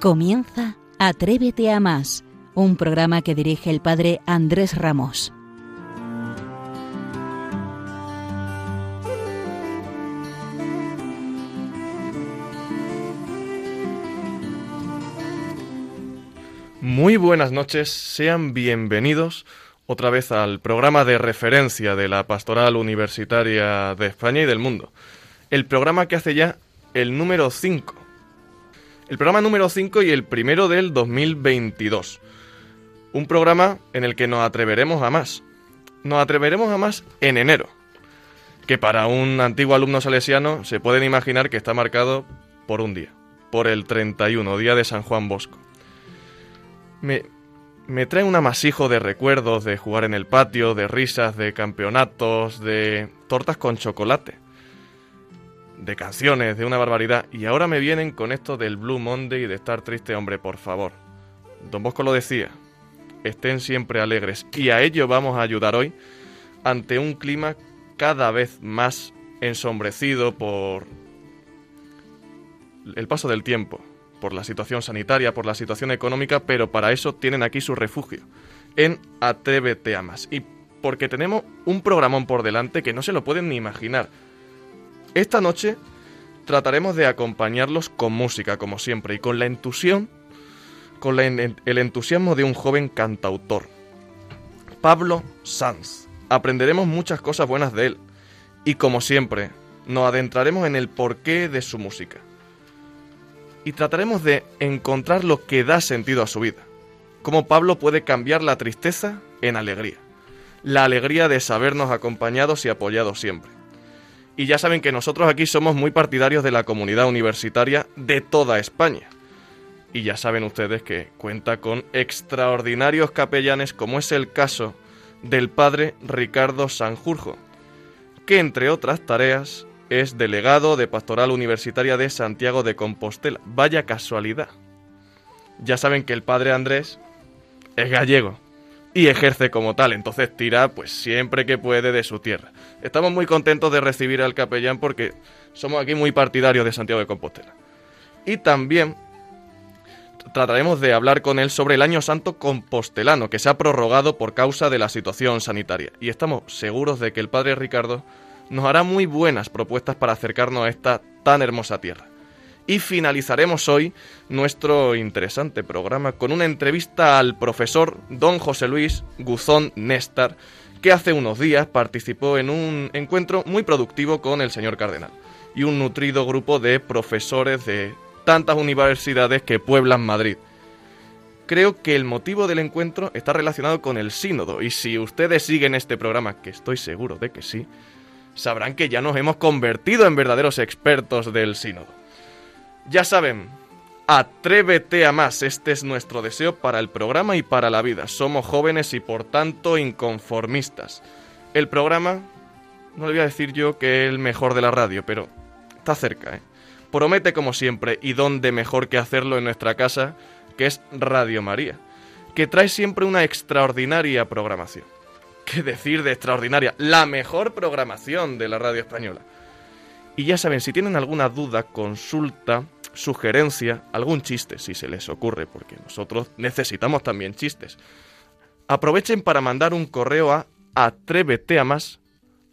Comienza Atrévete a más, un programa que dirige el padre Andrés Ramos. Muy buenas noches, sean bienvenidos otra vez al programa de referencia de la Pastoral Universitaria de España y del mundo. El programa que hace ya el número 5. El programa número 5 y el primero del 2022. Un programa en el que nos atreveremos a más. Nos atreveremos a más en enero. Que para un antiguo alumno salesiano se pueden imaginar que está marcado por un día. Por el 31, día de San Juan Bosco. Me, me trae un amasijo de recuerdos de jugar en el patio, de risas, de campeonatos, de tortas con chocolate, de canciones, de una barbaridad. Y ahora me vienen con esto del Blue Monday y de estar triste, hombre, por favor. Don Bosco lo decía, estén siempre alegres. Y a ello vamos a ayudar hoy ante un clima cada vez más ensombrecido por el paso del tiempo, por la situación sanitaria, por la situación económica, pero para eso tienen aquí su refugio, en Atrévete a Más. Y porque tenemos un programón por delante que no se lo pueden ni imaginar. Esta noche trataremos de acompañarlos con música, como siempre, y con la entusiasmo, con el entusiasmo de un joven cantautor, Pablo Sanz. Aprenderemos muchas cosas buenas de él, y como siempre, nos adentraremos en el porqué de su música y trataremos de encontrar lo que da sentido a su vida. Cómo Pablo puede cambiar la tristeza en alegría. La alegría de sabernos acompañados y apoyados siempre. Y ya saben que nosotros aquí somos muy partidarios de la comunidad universitaria de toda España. Y ya saben ustedes que cuenta con extraordinarios capellanes como es el caso del padre Ricardo Sanjurjo, que entre otras tareas es delegado de Pastoral Universitaria de Santiago de Compostela. Vaya casualidad. Ya saben que el padre Andrés es gallego y ejerce como tal, entonces tira pues siempre que puede de su tierra. Estamos muy contentos de recibir al capellán porque somos aquí muy partidarios de Santiago de Compostela. Y también trataremos de hablar con él sobre el Año Santo Compostelano, que se ha prorrogado por causa de la situación sanitaria. Y estamos seguros de que el padre Ricardo nos hará muy buenas propuestas para acercarnos a esta tan hermosa tierra. Y finalizaremos hoy nuestro interesante programa con una entrevista al profesor don José Luis Guzón Néstar, que hace unos días participó en un encuentro muy productivo con el señor cardenal y un nutrido grupo de profesores de tantas universidades que pueblan Madrid. Creo que el motivo del encuentro está relacionado con el sínodo y si ustedes siguen este programa, que estoy seguro de que sí, sabrán que ya nos hemos convertido en verdaderos expertos del sínodo. Ya saben, atrévete a más, este es nuestro deseo para el programa y para la vida. Somos jóvenes y por tanto inconformistas. El programa, no le voy a decir yo que es el mejor de la radio, pero está cerca, ¿eh? Promete como siempre, y dónde mejor que hacerlo en nuestra casa, que es Radio María, que trae siempre una extraordinaria programación. ¿Qué decir de extraordinaria? La mejor programación de la radio española. Y ya saben, si tienen alguna duda, consulta, sugerencia, algún chiste, si se les ocurre, porque nosotros necesitamos también chistes. Aprovechen para mandar un correo a atréveteamas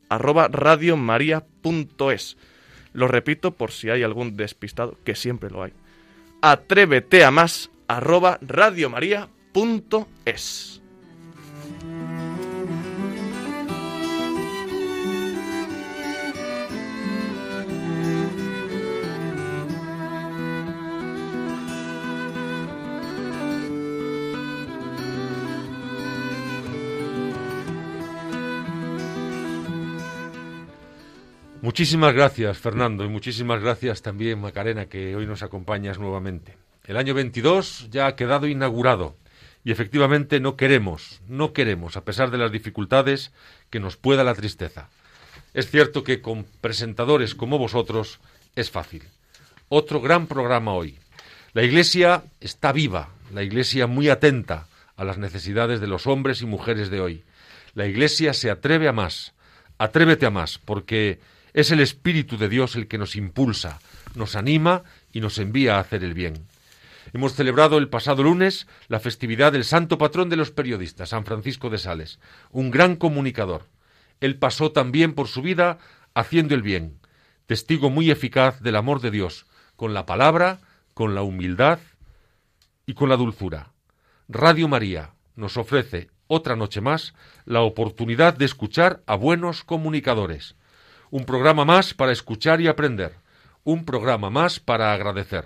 arroba radiomaria.es. Lo repito por si hay algún despistado, que siempre lo hay. Atréveteamas arroba radiomaria.es. Muchísimas gracias, Fernando, y muchísimas gracias también, Macarena, que hoy nos acompañas nuevamente. El año 22 ya ha quedado inaugurado y efectivamente no queremos, no queremos, a pesar de las dificultades, que nos pueda la tristeza. Es cierto que con presentadores como vosotros es fácil. Otro gran programa hoy. La Iglesia está viva, la Iglesia muy atenta a las necesidades de los hombres y mujeres de hoy. La Iglesia se atreve a más, atrévete a más, porque es el Espíritu de Dios el que nos impulsa, nos anima y nos envía a hacer el bien. Hemos celebrado el pasado lunes la festividad del santo patrón de los periodistas, San Francisco de Sales, un gran comunicador. Él pasó también por su vida haciendo el bien, testigo muy eficaz del amor de Dios, con la palabra, con la humildad y con la dulzura. Radio María nos ofrece otra noche más la oportunidad de escuchar a buenos comunicadores. Un programa más para escuchar y aprender. Un programa más para agradecer.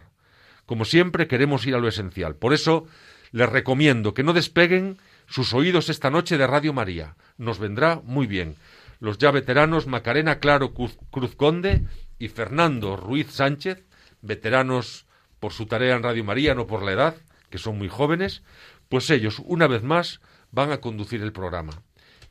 Como siempre queremos ir a lo esencial. Por eso les recomiendo que no despeguen sus oídos esta noche de Radio María. Nos vendrá muy bien. Los ya veteranos Macarena Claro Cruz Conde y Fernando Ruiz Sánchez, veteranos por su tarea en Radio María, no por la edad, que son muy jóvenes, pues ellos, una vez más, van a conducir el programa.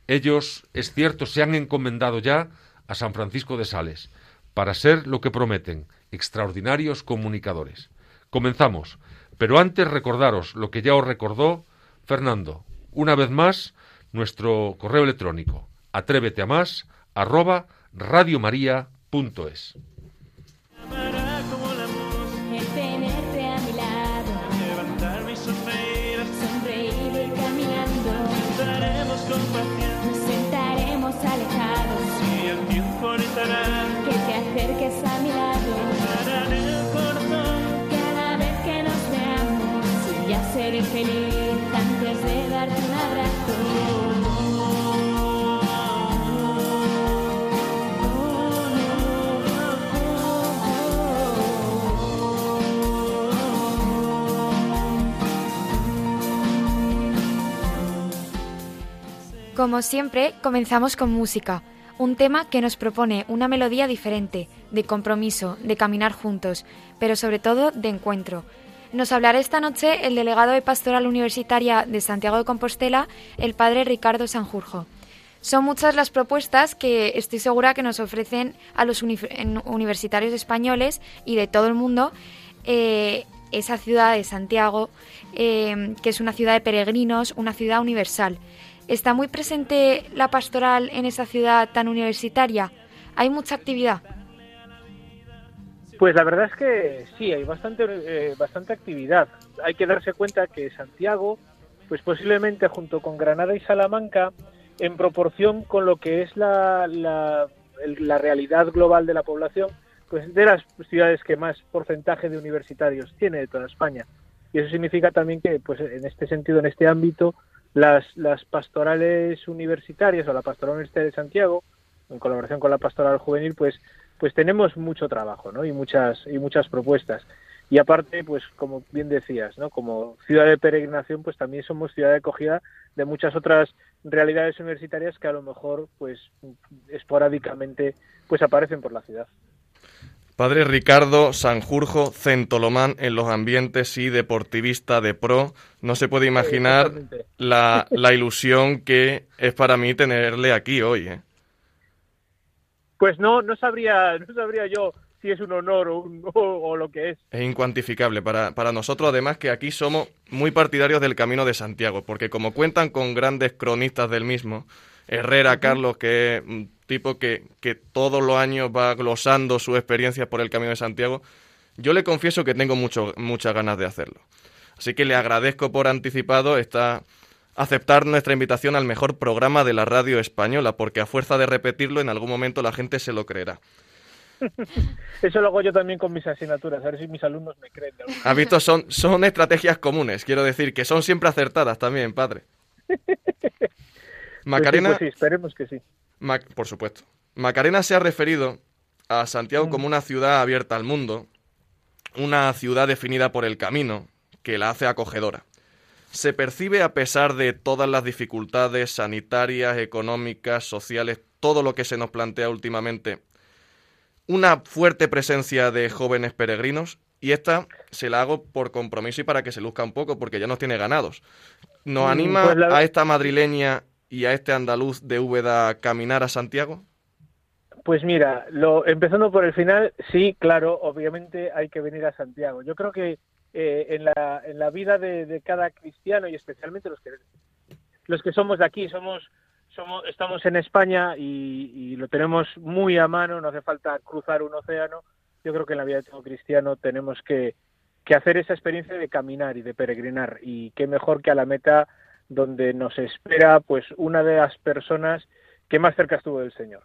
Ellos, es cierto, se han encomendado ya a San Francisco de Sales para ser lo que prometen, extraordinarios comunicadores. Comenzamos, pero antes recordaros lo que ya os recordó Fernando. Una vez más, nuestro correo electrónico, atrévete a más, arroba radiomaria.es. Como siempre, comenzamos con música, un tema que nos propone una melodía diferente, de compromiso, de caminar juntos, pero sobre todo de encuentro. Nos hablará esta noche el delegado de Pastoral Universitaria de Santiago de Compostela, el padre Ricardo Sanjurjo. Son muchas las propuestas que estoy segura que nos ofrecen a los universitarios españoles y de todo el mundo eh, esa ciudad de Santiago, eh, que es una ciudad de peregrinos, una ciudad universal. ¿Está muy presente la pastoral en esa ciudad tan universitaria? ¿Hay mucha actividad? Pues la verdad es que sí, hay bastante, eh, bastante actividad. Hay que darse cuenta que Santiago, pues posiblemente junto con Granada y Salamanca, en proporción con lo que es la, la, la realidad global de la población, pues de las ciudades que más porcentaje de universitarios tiene de toda España. Y eso significa también que, pues en este sentido, en este ámbito, las, las pastorales universitarias o la pastoral universitaria de Santiago, en colaboración con la pastoral juvenil, pues, pues tenemos mucho trabajo ¿no? y, muchas, y muchas propuestas. Y aparte, pues como bien decías, ¿no? como ciudad de peregrinación, pues también somos ciudad de acogida de muchas otras realidades universitarias que a lo mejor pues esporádicamente pues aparecen por la ciudad. Padre Ricardo Sanjurjo Centolomán en los ambientes y deportivista de pro. No se puede imaginar la, la, ilusión que es para mí tenerle aquí hoy. ¿eh? Pues no, no sabría, no sabría yo si es un honor o, o, lo que es. Es incuantificable para, para nosotros, además que aquí somos muy partidarios del Camino de Santiago, porque como cuentan con grandes cronistas del mismo, Herrera, Carlos, que es tipo que, que todos los años va glosando su experiencia por el Camino de Santiago, yo le confieso que tengo mucho, muchas ganas de hacerlo. Así que le agradezco por anticipado esta, aceptar nuestra invitación al mejor programa de la radio española, porque a fuerza de repetirlo en algún momento la gente se lo creerá. Eso lo hago yo también con mis asignaturas, a ver si mis alumnos me creen. Has visto, son, son estrategias comunes, quiero decir, que son siempre acertadas también, padre. Pues Macarena. Pues sí, esperemos que sí por supuesto. Macarena se ha referido a Santiago mm. como una ciudad abierta al mundo, una ciudad definida por el camino, que la hace acogedora. Se percibe a pesar de todas las dificultades sanitarias, económicas, sociales, todo lo que se nos plantea últimamente, una fuerte presencia de jóvenes peregrinos y esta se la hago por compromiso y para que se luzca un poco porque ya nos tiene ganados. ¿Nos mm, anima pues a esta madrileña y a este andaluz de Úbeda caminar a Santiago? Pues mira, lo, empezando por el final, sí, claro, obviamente hay que venir a Santiago. Yo creo que eh, en, la, en la vida de, cada cristiano y especialmente los que los que somos de aquí, somos, somos estamos en España y, lo tenemos muy a mano, no hace falta cruzar un océano. Yo creo que en la vida de todo cristiano tenemos que, que hacer esa experiencia de caminar y de peregrinar. Y qué mejor que a la meta donde nos espera pues una de las personas que más cerca estuvo del Señor.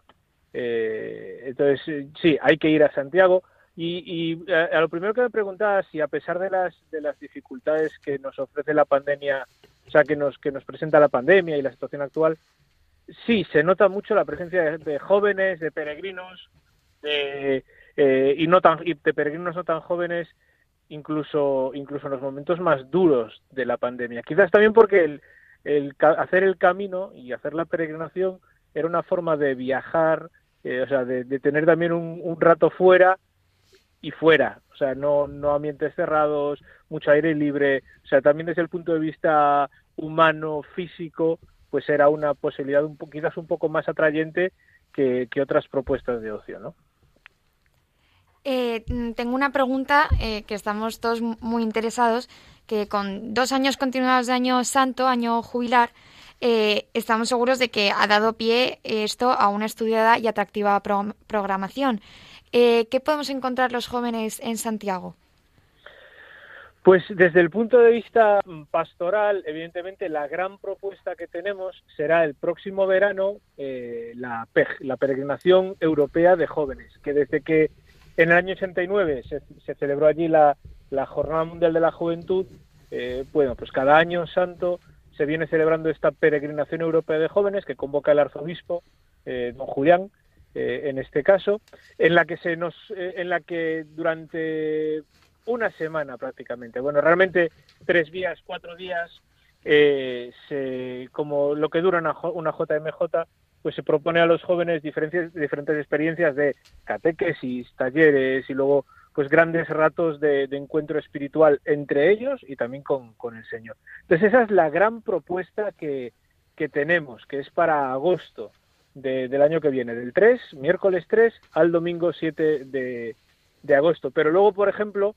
Eh, entonces, sí, hay que ir a Santiago. Y, a, lo primero que me preguntaba si a pesar de las, de las dificultades que nos ofrece la pandemia, o sea, que nos, que nos presenta la pandemia y la situación actual, sí, se nota mucho la presencia de, jóvenes, de peregrinos, de, eh, y no tan y de peregrinos no tan jóvenes incluso incluso en los momentos más duros de la pandemia. Quizás también porque el, el hacer el camino y hacer la peregrinación era una forma de viajar eh, o sea de, tener también un, rato fuera y fuera. O sea no no ambientes cerrados mucho aire libre. O sea también desde el punto de vista humano físico pues era una posibilidad un quizás un poco más atrayente que, que otras propuestas de ocio no eh, mm, tengo una pregunta eh, que estamos todos muy interesados, que con dos años continuados de año santo, año jubilar, eh, estamos seguros de que ha dado pie esto a una estudiada y atractiva programación. ¿Qué podemos encontrar los jóvenes en Santiago? Pues desde el punto de vista pastoral, evidentemente la gran propuesta que tenemos será el próximo verano la PEG, la Peregrinación Europea de Jóvenes, que desde que en el año 89 se, se celebró allí la, Jornada Mundial de la Juventud. Eh, bueno, pues cada año santo se viene celebrando esta peregrinación europea de jóvenes que convoca el arzobispo, eh, don Julián, eh, en este caso, en la que se nos, en la que durante una semana prácticamente, bueno, realmente tres días, cuatro días, se, como lo que dura una, una JMJ, pues se propone a los jóvenes diferentes, diferentes experiencias de catequesis, talleres y luego pues grandes ratos de, encuentro espiritual entre ellos y también con, el Señor. Entonces esa es la gran propuesta que, tenemos, que es para agosto del año que viene, del 3, miércoles 3 al domingo 7 de, agosto. Pero luego, por ejemplo,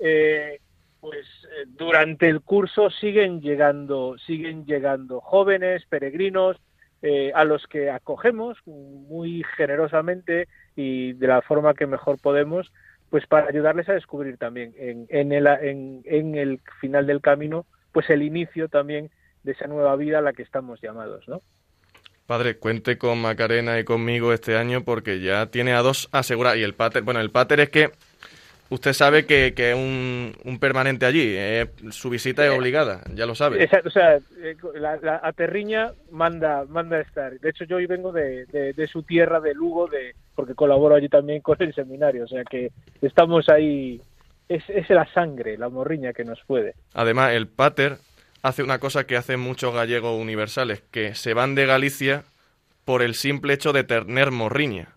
eh, pues eh, durante el curso siguen llegando, siguen llegando jóvenes, peregrinos, eh, a los que acogemos muy generosamente y de la forma que mejor podemos, pues para ayudarles a descubrir también en, en, el, en, el final del camino, pues el inicio también de esa nueva vida a la que estamos llamados, ¿no? Padre, cuente con Macarena y conmigo este año porque ya tiene a dos asegurados. Y el pater, bueno, el pater es que Usted sabe que, es un, permanente allí, eh, su visita es eh, obligada, ya lo sabe. o sea, eh, la, aterriña manda manda estar. De hecho, yo hoy vengo de, su tierra, de Lugo, de porque colaboro allí también con el seminario, o sea que estamos ahí, es, es la sangre, la morriña que nos puede. Además, el pater hace una cosa que hacen muchos gallegos universales, que se van de Galicia por el simple hecho de tener morriña,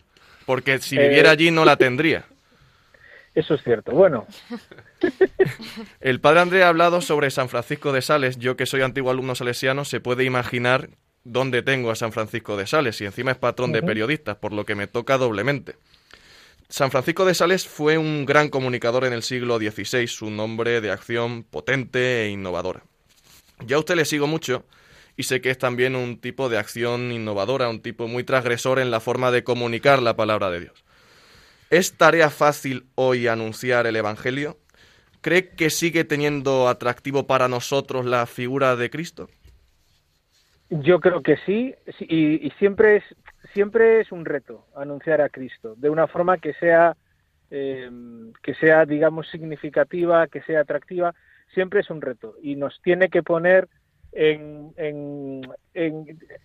porque si viviera allí no la tendría. Eso es cierto. Bueno. El padre André ha hablado sobre San Francisco de Sales. Yo que soy antiguo alumno salesiano, se puede imaginar dónde tengo a San Francisco de Sales y encima es patrón de periodistas, por lo que me toca doblemente. San Francisco de Sales fue un gran comunicador en el siglo XVI, un hombre de acción potente e innovadora. Ya a usted le sigo mucho y sé que es también un tipo de acción innovadora, un tipo muy transgresor en la forma de comunicar la palabra de Dios. ¿Es tarea fácil hoy anunciar el Evangelio? ¿Cree que sigue teniendo atractivo para nosotros la figura de Cristo? Yo creo que sí, y, siempre es siempre es un reto anunciar a Cristo de una forma que sea eh, que sea digamos significativa, que sea atractiva. Siempre es un reto y nos tiene que poner en,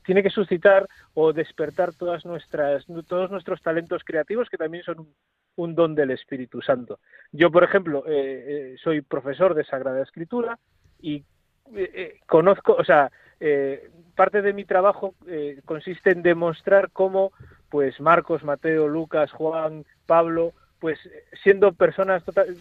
tiene que suscitar o despertar todas nuestras, todos nuestros talentos creativos que también son un, don del Espíritu Santo. Yo, por ejemplo, eh, eh, soy profesor de Sagrada Escritura y eh, conozco, o sea, parte de mi trabajo consiste en demostrar cómo, pues, Marcos, Mateo, Lucas, Juan, Pablo, pues, siendo personas total,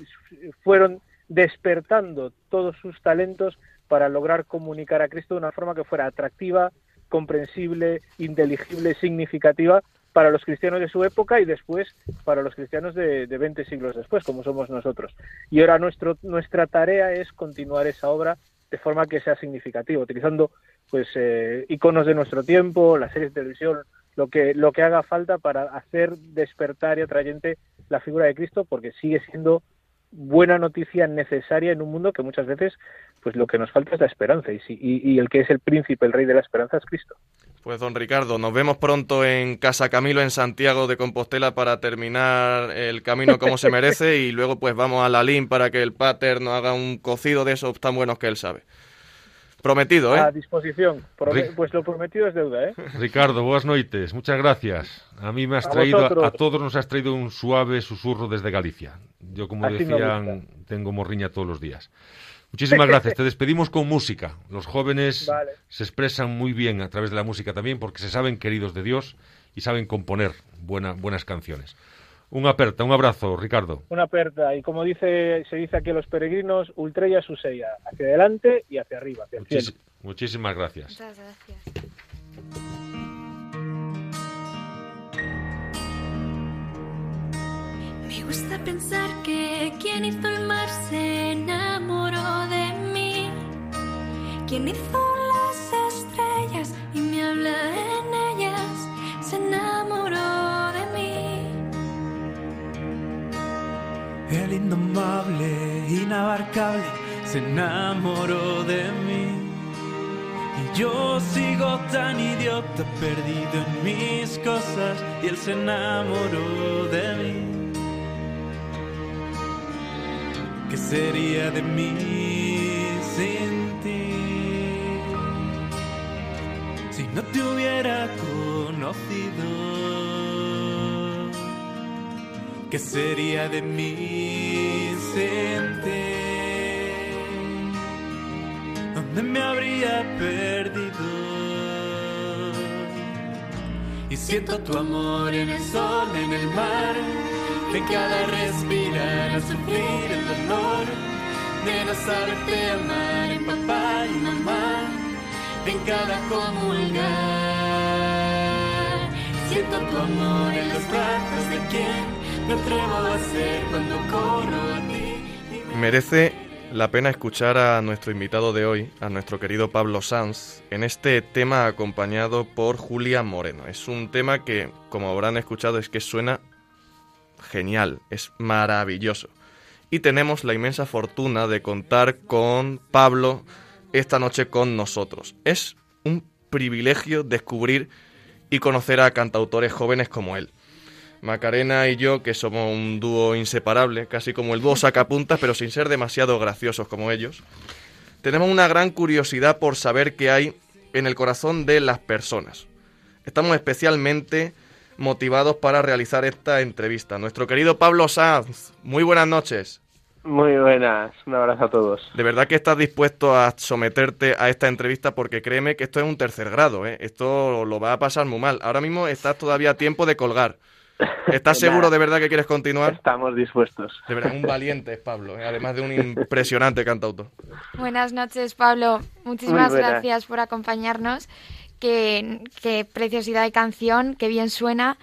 fueron despertando todos sus talentos para lograr comunicar a Cristo de una forma que fuera atractiva, comprensible, inteligible, significativa para los cristianos de su época y después para los cristianos de, de 20 siglos después, como somos nosotros. Y ahora nuestro, nuestra tarea es continuar esa obra de forma que sea significativa, utilizando pues eh, iconos de nuestro tiempo, las series de televisión, lo que, lo que haga falta para hacer despertar y atrayente la figura de Cristo, porque sigue siendo buena noticia necesaria en un mundo que muchas veces pues lo que nos falta es la esperanza y, y, el que es el príncipe, el rey de la esperanza es Cristo. Pues don Ricardo, nos vemos pronto en Casa Camilo en Santiago de Compostela para terminar el camino como se merece y luego pues vamos a la LIN para que el pater nos haga un cocido de esos tan buenos que él sabe. Prometido, ¿eh? A disposición. pues lo prometido es deuda, ¿eh? Ricardo, buenas noches. Muchas gracias. A mí me has traído, a, todos nos has traído un suave susurro desde Galicia. Yo, como decían, tengo morriña todos los días. Muchísimas gracias. Te despedimos con música. Los jóvenes se expresan muy bien a través de la música también porque se saben queridos de Dios y saben componer buenas canciones. Un aperta, un abrazo, Ricardo. Una aperta, y como dice, se dice aquí a los peregrinos, ultrella su sella, hacia adelante y hacia arriba, hacia el cielo. Muchísimas gracias. Muchas gracias. Me gusta pensar que quien hizo el mar se enamoró de mí. Quien hizo las estrellas y me habla en El indomable, inabarcable, se enamoró de mí. Y yo sigo tan idiota, perdido en mis cosas, y él se enamoró de mí. ¿Qué sería de mí sin ti? Si no te hubiera conocido. ¿Qué sería de mí sin ti? ¿Dónde me habría perdido? Y siento tu amor en el sol, en el mar, en cada respirar, a sufrir el dolor de no saberte amar, en papá y mamá, en cada comulgar. Siento tu amor en los brazos de quien Merece la pena escuchar a nuestro invitado de hoy, a nuestro querido Pablo Sanz, en este tema acompañado por Julia Moreno. Es un tema que, como habrán escuchado, es que suena genial, es maravilloso. Y tenemos la inmensa fortuna de contar con Pablo esta noche con nosotros. Es un privilegio descubrir y conocer a cantautores jóvenes como él. Macarena y yo, que somos un dúo inseparable, casi como el dúo sacapuntas, pero sin ser demasiado graciosos como ellos, tenemos una gran curiosidad por saber qué hay en el corazón de las personas. Estamos especialmente motivados para realizar esta entrevista. Nuestro querido Pablo Sanz, muy buenas noches. Muy buenas, un abrazo a todos. De verdad que estás dispuesto a someterte a esta entrevista porque créeme que esto es un tercer grado, ¿eh? esto lo va a pasar muy mal. Ahora mismo estás todavía a tiempo de colgar. ¿Estás seguro de verdad que quieres continuar? Estamos dispuestos. De verdad, un valiente es Pablo, ¿eh? además de un impresionante cantautor. Buenas noches, Pablo. Muchísimas gracias por acompañarnos. Qué, preciosidad de canción, qué bien suena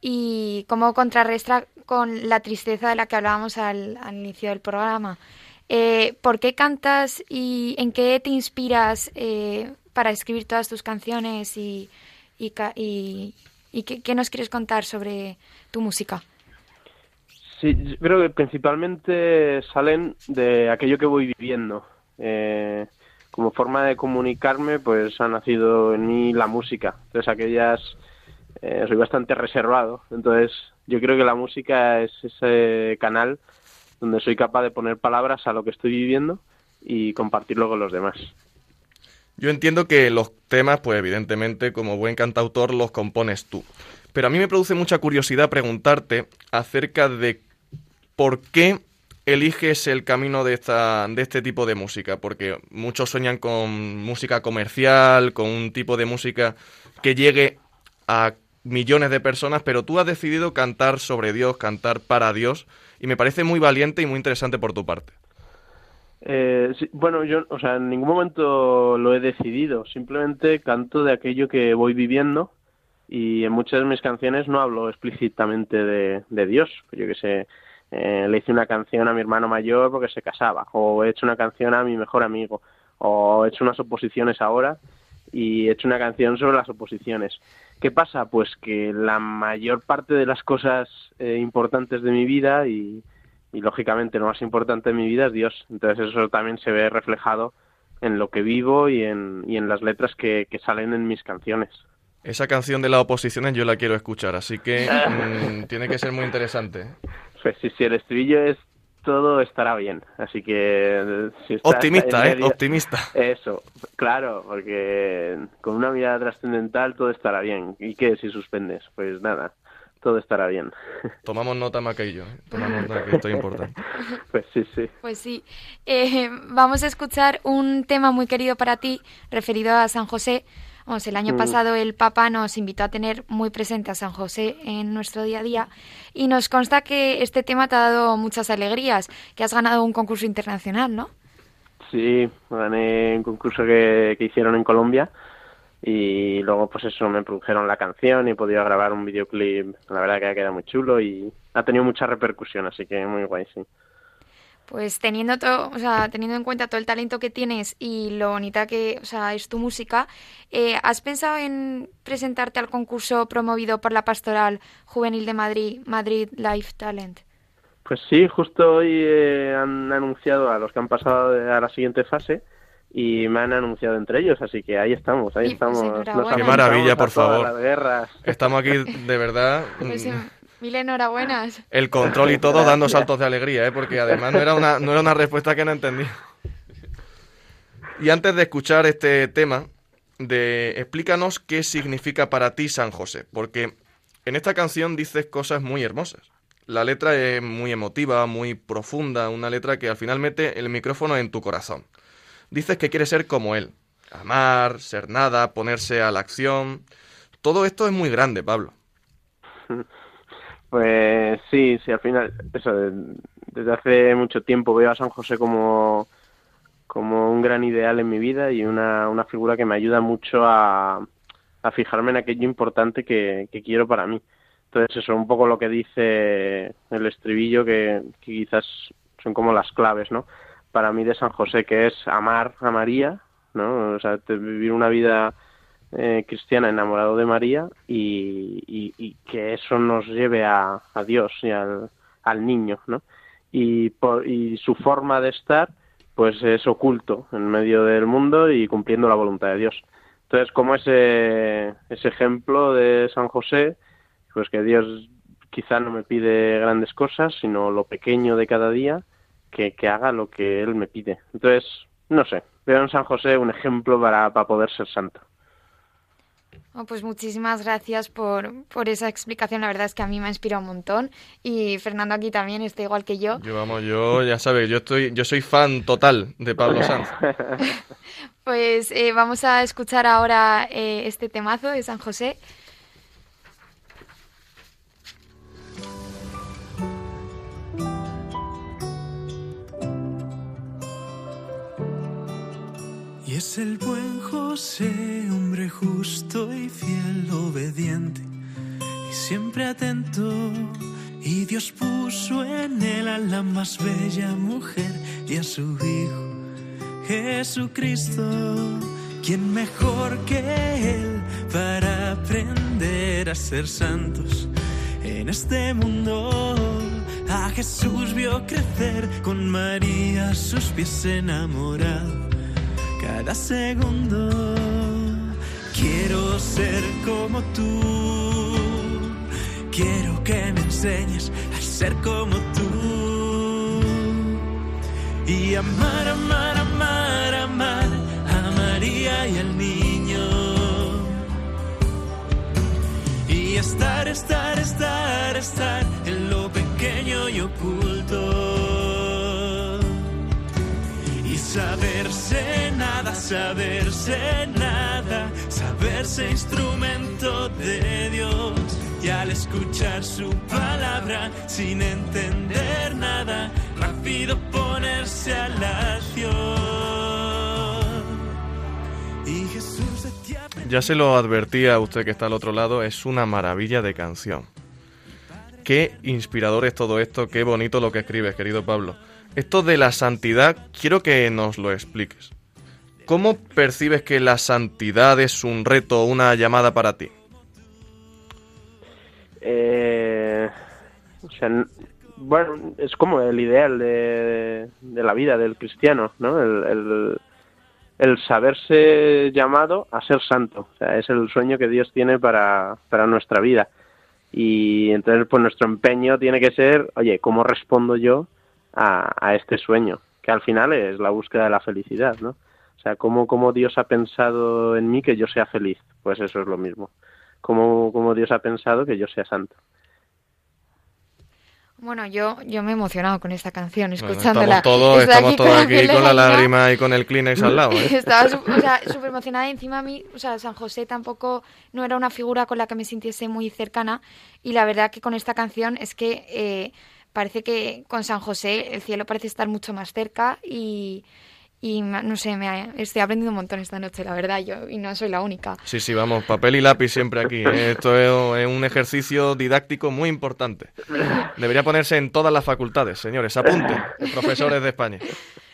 y cómo contrarresta con la tristeza de la que hablábamos al, inicio del programa. Eh, ¿Por qué cantas y en qué te inspiras eh, para escribir todas tus canciones y, ¿Y qué, nos quieres contar sobre tu música? Sí, creo que principalmente salen de aquello que voy viviendo. Eh, como forma de comunicarme, pues ha nacido en mí la música. Entonces, aquellas. Eh, soy bastante reservado. Entonces, yo creo que la música es ese canal donde soy capaz de poner palabras a lo que estoy viviendo y compartirlo con los demás. Yo entiendo que los temas, pues evidentemente, como buen cantautor, los compones tú. Pero a mí me produce mucha curiosidad preguntarte acerca de por qué eliges el camino de, esta, de este tipo de música, porque muchos sueñan con música comercial, con un tipo de música que llegue a millones de personas, pero tú has decidido cantar sobre Dios, cantar para Dios, y me parece muy valiente y muy interesante por tu parte. Eh, bueno, yo, o sea, en ningún momento lo he decidido. Simplemente canto de aquello que voy viviendo y en muchas de mis canciones no hablo explícitamente de, Dios. Yo que sé, eh, le hice una canción a mi hermano mayor porque se casaba, o he hecho una canción a mi mejor amigo, o he hecho unas oposiciones ahora y he hecho una canción sobre las oposiciones. ¿Qué pasa? Pues que la mayor parte de las cosas eh, importantes de mi vida y, y lógicamente lo más importante en mi vida es Dios. Entonces eso también se ve reflejado en lo que vivo y en, y en las letras que, que salen en mis canciones. Esa canción de las oposiciones yo la quiero escuchar, así que mm, tiene que ser muy interesante. Pues sí, si el estribillo es todo estará bien, así que... Si está Optimista, ¿eh? Optimista. Eso, claro, porque con una mirada trascendental todo estará bien. ¿Y qué si suspendes? Pues nada, todo estará bien. Tomamos nota, Maca y yo. ¿eh? Tomamos nota, que esto es importante. Pues sí, sí. Pues sí. Eh, vamos a escuchar un tema muy querido para ti, referido a San José. Vamos, el año Mm. pasado el Papa nos invitó a tener muy presente a San José en nuestro día a día y nos consta que este tema te ha dado muchas alegrías, que has ganado un concurso internacional, ¿no? Sí, gané un concurso que, que hicieron en Colombia y luego pues eso me produjeron la canción y he podido grabar un videoclip, la verdad que ha quedado muy chulo y ha tenido mucha repercusión, así que muy guay, sí. Pues teniendo todo, o sea, teniendo en cuenta todo el talento que tienes y lo bonita que, o sea, es tu música, eh, ¿has pensado en presentarte al concurso promovido por la Pastoral Juvenil de Madrid, Madrid Life Talent? Pues sí, justo hoy eh, han anunciado a los que han pasado a la siguiente fase y me han anunciado entre ellos, así que ahí estamos, ahí Y, estamos. Nos Qué maravilla, por favor. Estamos aquí, de verdad, Pues mm, mil enhorabuenas. el control y todo dando saltos de alegría, ¿eh? porque además no era, una, no era una respuesta que no entendí. Y antes de escuchar este tema, de explícanos qué significa para ti San José, porque en esta canción dices cosas muy hermosas. La letra es muy emotiva, muy profunda, una letra que al final mete el micrófono en tu corazón. Dices que quieres ser como él, amar, ser nada, ponerse a la acción. Todo esto es muy grande, Pablo. Pues sí, sí, al final, eso, de- desde hace mucho tiempo veo a San José como, como un gran ideal en mi vida y una, una figura que me ayuda mucho a, a fijarme en aquello importante que, que quiero para mí. Entonces eso, un poco lo que dice el estribillo, que quizás son como las claves, ¿no? Para mí de San José, que es amar a María, ¿no? O sea, vivir una vida eh, cristiana enamorado de María y que eso nos lleve a, a Dios y al, al niño, ¿no? Y, por, y su forma de estar, pues es oculto en medio del mundo y cumpliendo la voluntad de Dios. Entonces, como ese, ese ejemplo de San José, pues que Dios quizá no me pide grandes cosas, sino lo pequeño de cada día, que, que haga lo que Él me pide. Entonces, no sé, veo en San José un ejemplo para, para poder ser santo. Oh, pues muchísimas gracias por, por esa explicación. La verdad es que a mí me ha inspirado un montón. Y Fernando aquí también está igual que yo. Yo vamos, yo ya sabes, yo estoy, yo soy fan total de Pablo Sanz. Pues eh, vamos a escuchar ahora eh, este temazo de San José. Y es el buen José, hombre justo y fiel, obediente y siempre atento. Y Dios puso en él a la más bella mujer y a su Hijo Jesucristo. ¿Quién mejor que él para aprender a ser santos en este mundo? A Jesús vio crecer con María sus pies enamorado cada segundo. Quiero ser como tú. Quiero que me enseñes a ser como tú. Y amar, amar, amar, amar a María y al niño. Y estar, estar, estar, estar en lo pequeño y oculto. Saberse nada, saberse nada, saberse instrumento de Dios. Y al escuchar su palabra, sin entender nada, rápido ponerse a la acción. Y Jesús Ya se lo advertía a usted que está al otro lado, es una maravilla de canción. Qué inspirador es todo esto, qué bonito lo que escribes, querido Pablo. Esto de la santidad, quiero que nos lo expliques. ¿Cómo percibes que la santidad es un reto o una llamada para ti? Eh, o sea, bueno, es como el ideal de, la vida del cristiano, ¿no? El, el, el, saberse llamado a ser santo. O sea, es el sueño que Dios tiene para, para nuestra vida. Y entonces, pues nuestro empeño tiene que ser, oye, ¿cómo respondo yo a, a este sueño? Que al final es la búsqueda de la felicidad, ¿no? O sea, ¿cómo, cómo Dios ha pensado en mí que yo sea feliz? Pues eso es lo mismo. ¿Cómo, cómo Dios ha pensado que yo sea santo? Bueno, yo, yo me he emocionado con esta canción, escuchándola. estamos todos, estamos todos aquí con la lágrima y con el Kleenex al lado. ¿eh? Estaba o sea, súper emocionada encima a mí, o sea, San José tampoco no era una figura con la que me sintiese muy cercana y la verdad que con esta canción es que eh, parece que con San José el cielo parece estar mucho más cerca y, y no sé, me estoy aprendiendo un montón esta noche, la verdad, yo y no soy la única. Sí, sí, vamos, papel y lápiz siempre aquí. Esto es un ejercicio didáctico muy importante. Debería ponerse en todas las facultades, señores, apunten, profesores de España.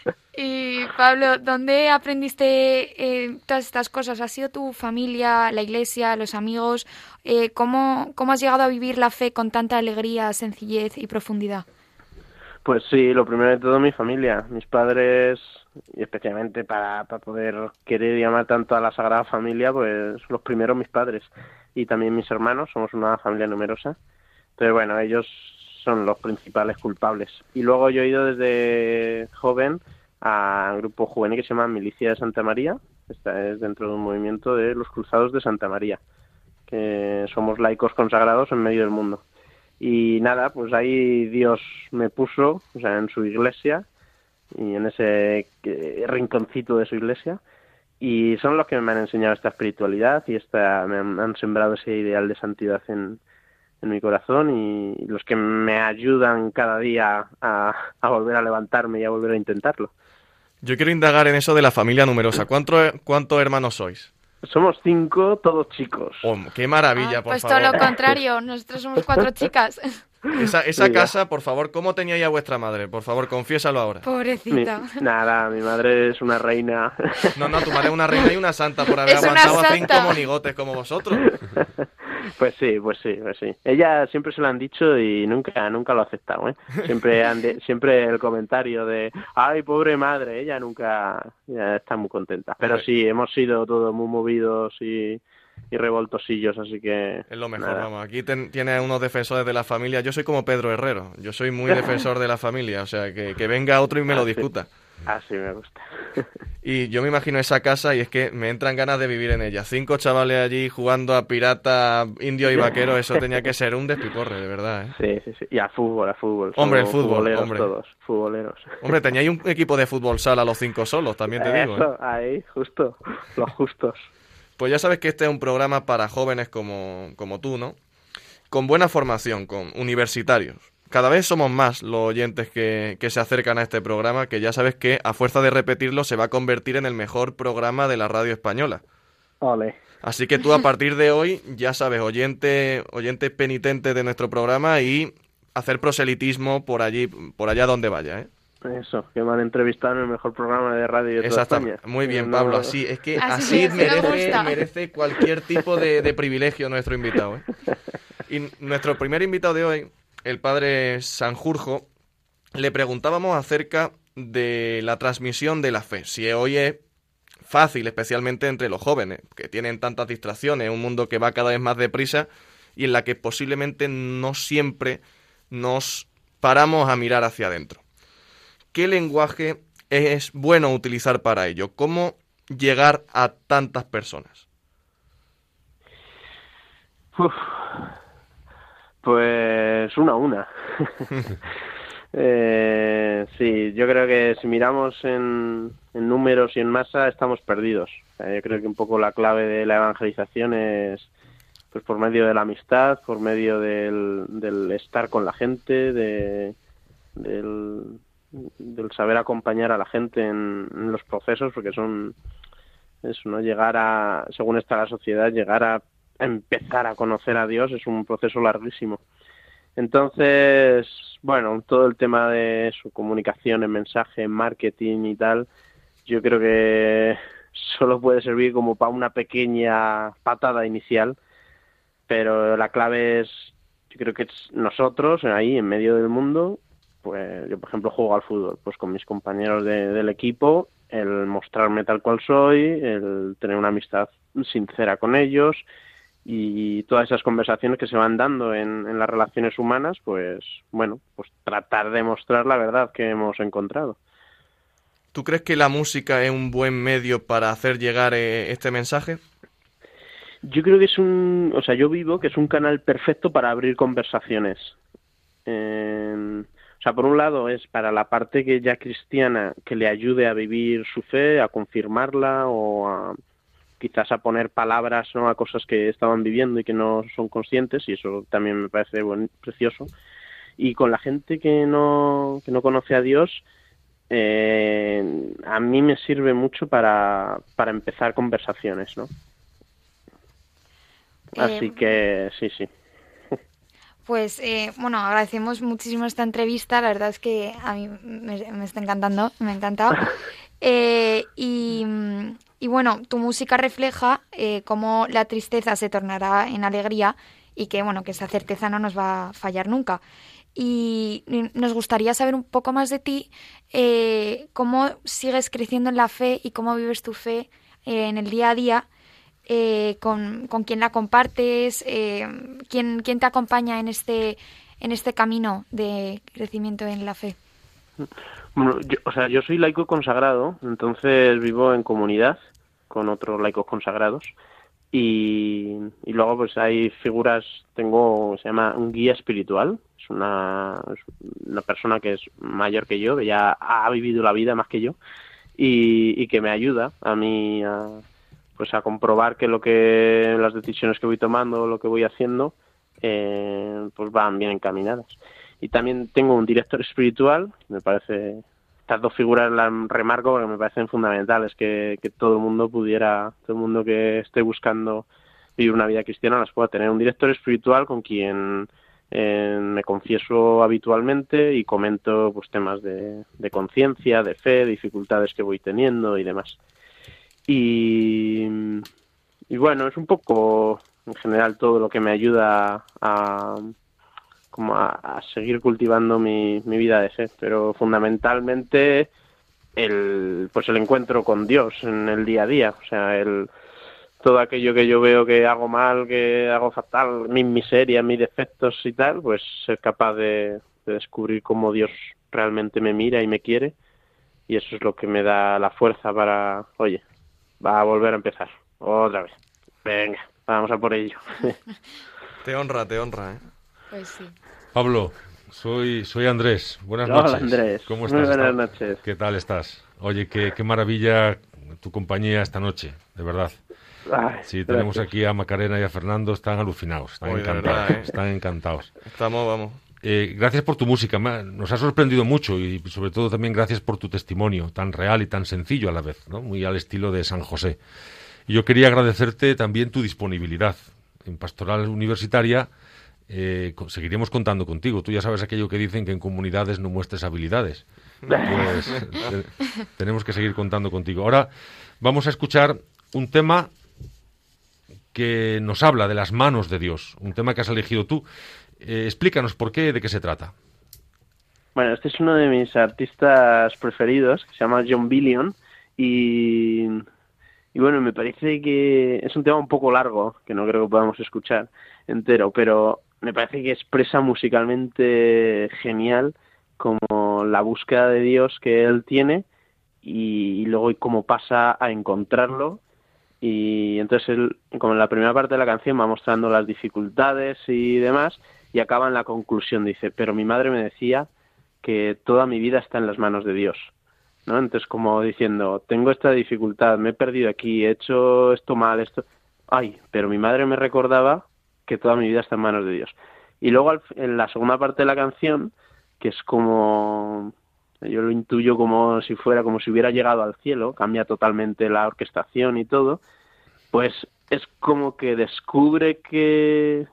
Y Pablo, ¿dónde aprendiste eh, todas estas cosas? ¿Ha sido tu familia, la iglesia, los amigos? Eh, ¿cómo, ¿Cómo has llegado a vivir la fe con tanta alegría, sencillez y profundidad? Pues sí, lo primero de todo mi familia, mis padres y especialmente para, para poder querer llamar tanto a la Sagrada Familia, pues los primeros mis padres y también mis hermanos, somos una familia numerosa. Entonces, bueno, ellos son los principales culpables. Y luego yo he ido desde joven a un grupo juvenil que se llama Milicia de Santa María, esta es dentro de un movimiento de los Cruzados de Santa María, que somos laicos consagrados en medio del mundo. Y nada, pues ahí Dios me puso, o sea, en su iglesia, y en ese rinconcito de su iglesia y son los que me han enseñado esta espiritualidad y esta, me han, sembrado ese ideal de santidad en, mi corazón y los que me ayudan cada día a, volver a levantarme y a volver a intentarlo. Yo quiero indagar en eso de la familia numerosa. ¿Cuántos, hermanos sois? Somos cinco, todos chicos. Oh, ¡Qué maravilla, ah, por pues favor! Pues todo lo contrario, nosotros somos cuatro chicas. Esa, esa casa, por favor, ¿cómo tenía ya vuestra madre? Por favor, confiésalo ahora. Pobrecita. nada, mi madre es una reina. No, no, tu madre es una reina y una santa por haber aguantado a cinco monigotes como vosotros. Pues sí, pues sí, pues sí. Ella siempre se lo han dicho y nunca, nunca lo ha aceptado, ¿eh? Siempre, siempre el comentario de, ay, pobre madre, ella nunca está muy contenta. Pero sí, hemos sido todos muy movidos y y revoltosillos, así que... Es lo mejor, vamos. Aquí tiene unos defensores de la familia. Yo soy como Pedro Herrero. Yo soy muy defensor de la familia. O sea, que, que venga otro y me lo discuta. Así me gusta. y yo me imagino esa casa y es que me entran ganas de vivir en ella. Cinco chavales allí jugando a pirata, indio y vaquero, eso tenía que ser un despiporre, de verdad. ¿eh? Sí, sí, sí. Y a fútbol, a fútbol. Hombre, el fútbol, hombre. todos, futboleros. Hombre, teníais un equipo de fútbol sala los cinco solos, también te digo. ¿eh? ahí, justo, los justos. Pues ya sabes que este es un programa para jóvenes como, como tú, ¿no? Con buena formación, con universitarios. Cada vez somos más los oyentes que, que, se acercan a este programa, que ya sabes que a fuerza de repetirlo se va a convertir en el mejor programa de la radio española. Vale. Así que tú a partir de hoy, ya sabes, oyente, oyente penitente de nuestro programa y hacer proselitismo por allí, por allá donde vaya, ¿eh? Eso, que me han entrevistado en el mejor programa de radio de toda España. Muy bien, Pablo. Así es que así, merece, merece, cualquier tipo de, privilegio nuestro invitado. ¿eh? Y nuestro primer invitado de hoy, el padre Sanjurjo, le preguntábamos acerca de la transmisión de la fe. Si hoy es fácil, especialmente entre los jóvenes, que tienen tantas distracciones, un mundo que va cada vez más deprisa y en la que posiblemente no siempre nos paramos a mirar hacia adentro. ¿Qué lenguaje es bueno utilizar para ello? ¿Cómo llegar a tantas personas? Pues una a una. eh, sí, yo creo que si miramos en, números y en masa estamos perdidos. yo creo que un poco la clave de la evangelización es pues por medio de la amistad, por medio del, del estar con la gente, de, del, del saber acompañar a la gente en, los procesos, porque son eso, ¿no? Llegar a, según está la sociedad, llegar a empezar a conocer a Dios es un proceso larguísimo. Entonces, bueno, todo el tema de su comunicación, en mensaje, marketing y tal, yo creo que solo puede servir como para una pequeña patada inicial, pero la clave es yo creo que es nosotros ahí en medio del mundo, pues yo por ejemplo juego al fútbol, pues con mis compañeros del equipo, el mostrarme tal cual soy, el tener una amistad sincera con ellos y todas esas conversaciones que se van dando en, en las relaciones humanas, pues bueno, pues tratar de mostrar la verdad que hemos encontrado. ¿Tú crees que la música es un buen medio para hacer llegar eh, este mensaje? Yo creo que es un, o sea, yo vivo que es un canal perfecto para abrir conversaciones. Eh, o sea, por un lado es para la parte que ya cristiana que le ayude a vivir su fe, a confirmarla o a, quizás a poner palabras ¿no? a cosas que estaban viviendo y que no son conscientes y eso también me parece buen, precioso. Y con la gente que no, que no conoce a Dios, eh, a mí me sirve mucho para, para empezar conversaciones, ¿no? Así Eh, que sí, sí. Pues eh, bueno, agradecemos muchísimo esta entrevista. La verdad es que a mí me, me está encantando, me ha encantado. Eh, y, mm, y bueno, tu música refleja eh, cómo la tristeza se tornará en alegría y que bueno, que esa certeza no nos va a fallar nunca. Y nos gustaría saber un poco más de ti, eh, cómo sigues creciendo en la fe y cómo vives tu fe eh, en el día a día eh, con, con quién la compartes, eh, quién, quién te acompaña en este, en este camino de crecimiento en la fe. Yo, o sea, yo soy laico consagrado, entonces vivo en comunidad con otros laicos consagrados y, y luego pues hay figuras, tengo, se llama un guía espiritual, es una, una persona que es mayor que yo, que ya ha vivido la vida más que yo y, y que me ayuda a mí a, pues a comprobar que lo que las decisiones que voy tomando, lo que voy haciendo, eh, pues van bien encaminadas. Y también tengo un director espiritual, me parece, estas dos figuras las remarco porque me parecen fundamentales, que, que todo el mundo pudiera, todo el mundo que esté buscando vivir una vida cristiana las pueda tener. Un director espiritual con quien eh, me confieso habitualmente y comento pues temas de, de conciencia, de fe, dificultades que voy teniendo y demás. Y, y bueno, es un poco en general todo lo que me ayuda a, como a, seguir cultivando mi, mi vida de fe, pero fundamentalmente el pues el encuentro con Dios en el día a día, o sea, el todo aquello que yo veo que hago mal, que hago fatal, mis miserias, mis defectos y tal, pues ser capaz de, de descubrir cómo Dios realmente me mira y me quiere y eso es lo que me da la fuerza para, oye, va a volver a empezar, otra vez. Venga, vamos a por ello. Te honra, te honra, ¿eh? Pues sí. Pablo, soy, soy Andrés. Buenas Hola, noches. Andrés. ¿Cómo Muy estás? buenas Está- noches. ¿Qué tal estás? Oye, qué, qué maravilla tu compañía esta noche, de verdad. Ay, Sí, tenemos gracias. aquí a Macarena y a Fernando, están alucinados, están Oye, de encantados, verdad, ¿eh? están encantados. Estamos, vamos. Eh, gracias por tu música, nos ha sorprendido mucho y sobre todo también gracias por tu testimonio tan real y tan sencillo a la vez, ¿no? muy al estilo de San José. Y yo quería agradecerte también tu disponibilidad. En Pastoral Universitaria eh, seguiremos contando contigo. Tú ya sabes aquello que dicen que en comunidades no muestres habilidades. Pues te- tenemos que seguir contando contigo. Ahora vamos a escuchar un tema que nos habla de las manos de Dios, un tema que has elegido tú. Eh, explícanos por qué, de qué se trata. Bueno, este es uno de mis artistas preferidos, que se llama John Billion, y, y bueno, me parece que es un tema un poco largo, que no creo que podamos escuchar entero, pero me parece que expresa musicalmente genial como la búsqueda de Dios que él tiene y, y luego cómo pasa a encontrarlo y entonces él, como en la primera parte de la canción va mostrando las dificultades y demás y acaba en la conclusión, dice, pero mi madre me decía que toda mi vida está en las manos de Dios. ¿no? Entonces, como diciendo, tengo esta dificultad, me he perdido aquí, he hecho esto mal, esto... Ay, pero mi madre me recordaba que toda mi vida está en manos de Dios. Y luego al- en la segunda parte de la canción, que es como... Yo lo intuyo como si fuera, como si hubiera llegado al cielo, cambia totalmente la orquestación y todo, pues es como que descubre que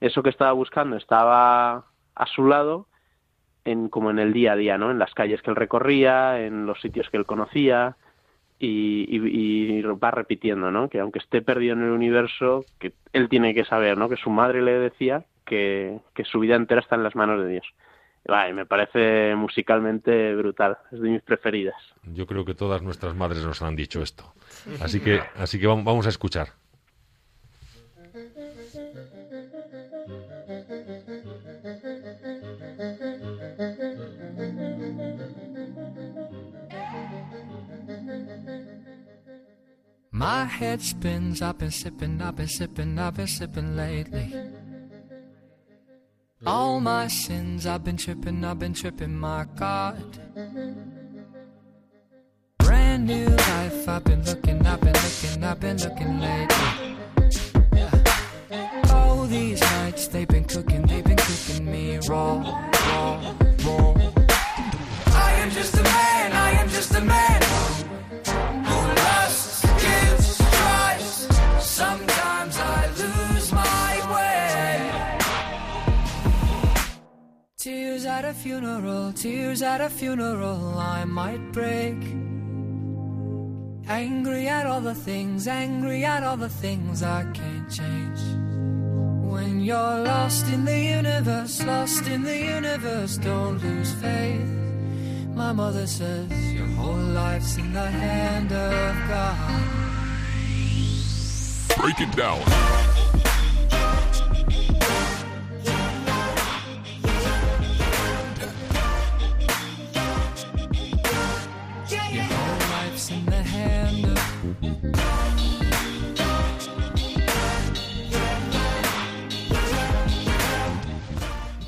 eso que estaba buscando estaba a su lado en como en el día a día, ¿no? En las calles que él recorría, en los sitios que él conocía y, y- y va repitiendo, ¿no? Que aunque esté perdido en el universo, que él tiene que saber, ¿no? Que su madre le decía que que, su vida entera está en las manos de Dios. Vale, me parece musicalmente brutal, es de mis preferidas. Yo creo que todas nuestras madres nos han dicho esto. Así que, así que vam- vamos a escuchar. My head spins, I've been sipping, I've been sipping, I've been sipping lately. All my sins, I've been tripping, I've been tripping, my God. Brand new life, I've been looking, I've been looking, I've been looking lately. All these nights, they've been cooking, they've been cooking me raw, raw, raw. I am just a man, I am just a man at a funeral, tears at a funeral, I might break. Angry at all the things, angry at all the things I can't change. When you're lost in the universe, lost in the universe, don't lose faith. My mother says your whole life's in the hand of God. Break it down.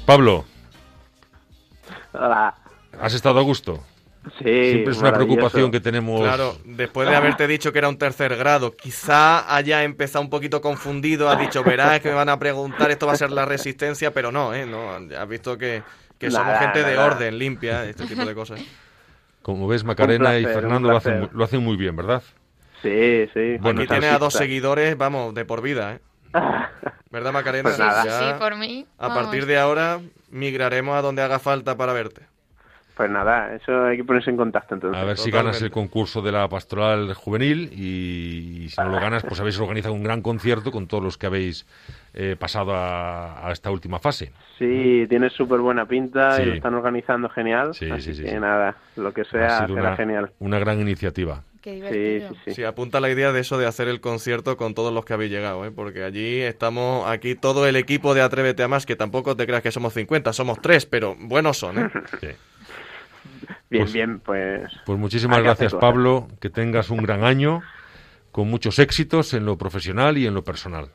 Pablo, Hola. ¿has estado a gusto? Sí, Siempre es una preocupación que tenemos. Claro, después de haberte dicho que era un tercer grado, quizá haya empezado un poquito confundido, has dicho, verás que me van a preguntar, esto va a ser la resistencia, pero no, ¿eh? No, has visto que, que somos Nada, gente de nada. orden, limpia, este tipo de cosas. Como ves, Macarena y Fernando lo hacen, lo hacen muy bien, ¿verdad? Sí, sí. Bueno, Aquí tienes a dos seguidores, vamos, de por vida, ¿eh? ¿Verdad, Macarena? Pues nada. Ya, Sí, por mí. a vamos. partir de ahora migraremos a donde haga falta para verte. Pues nada, eso hay que ponerse en contacto entonces. A ver si Totalmente. ganas el concurso de la pastoral juvenil y, y si no lo ganas, pues habéis organizado un gran concierto con todos los que habéis eh, pasado a, a esta última fase. Sí, tiene súper buena pinta Sí. y lo están organizando genial. Sí, así sí, sí, que sí. nada, lo que sea será una, genial. una gran iniciativa. Qué Sí, divertido. sí, sí. Sí, apunta la idea de eso de hacer el concierto con todos los que habéis llegado, ¿eh? porque allí estamos, aquí todo el equipo de Atrévete a Más, que tampoco te creas que somos 50, somos tres, pero buenos son, ¿eh? Sí. Bien, Pues- bien, pues. Pues muchísimas gracias, hacer Pablo. Que tengas un gran año con muchos éxitos en lo profesional y en lo personal.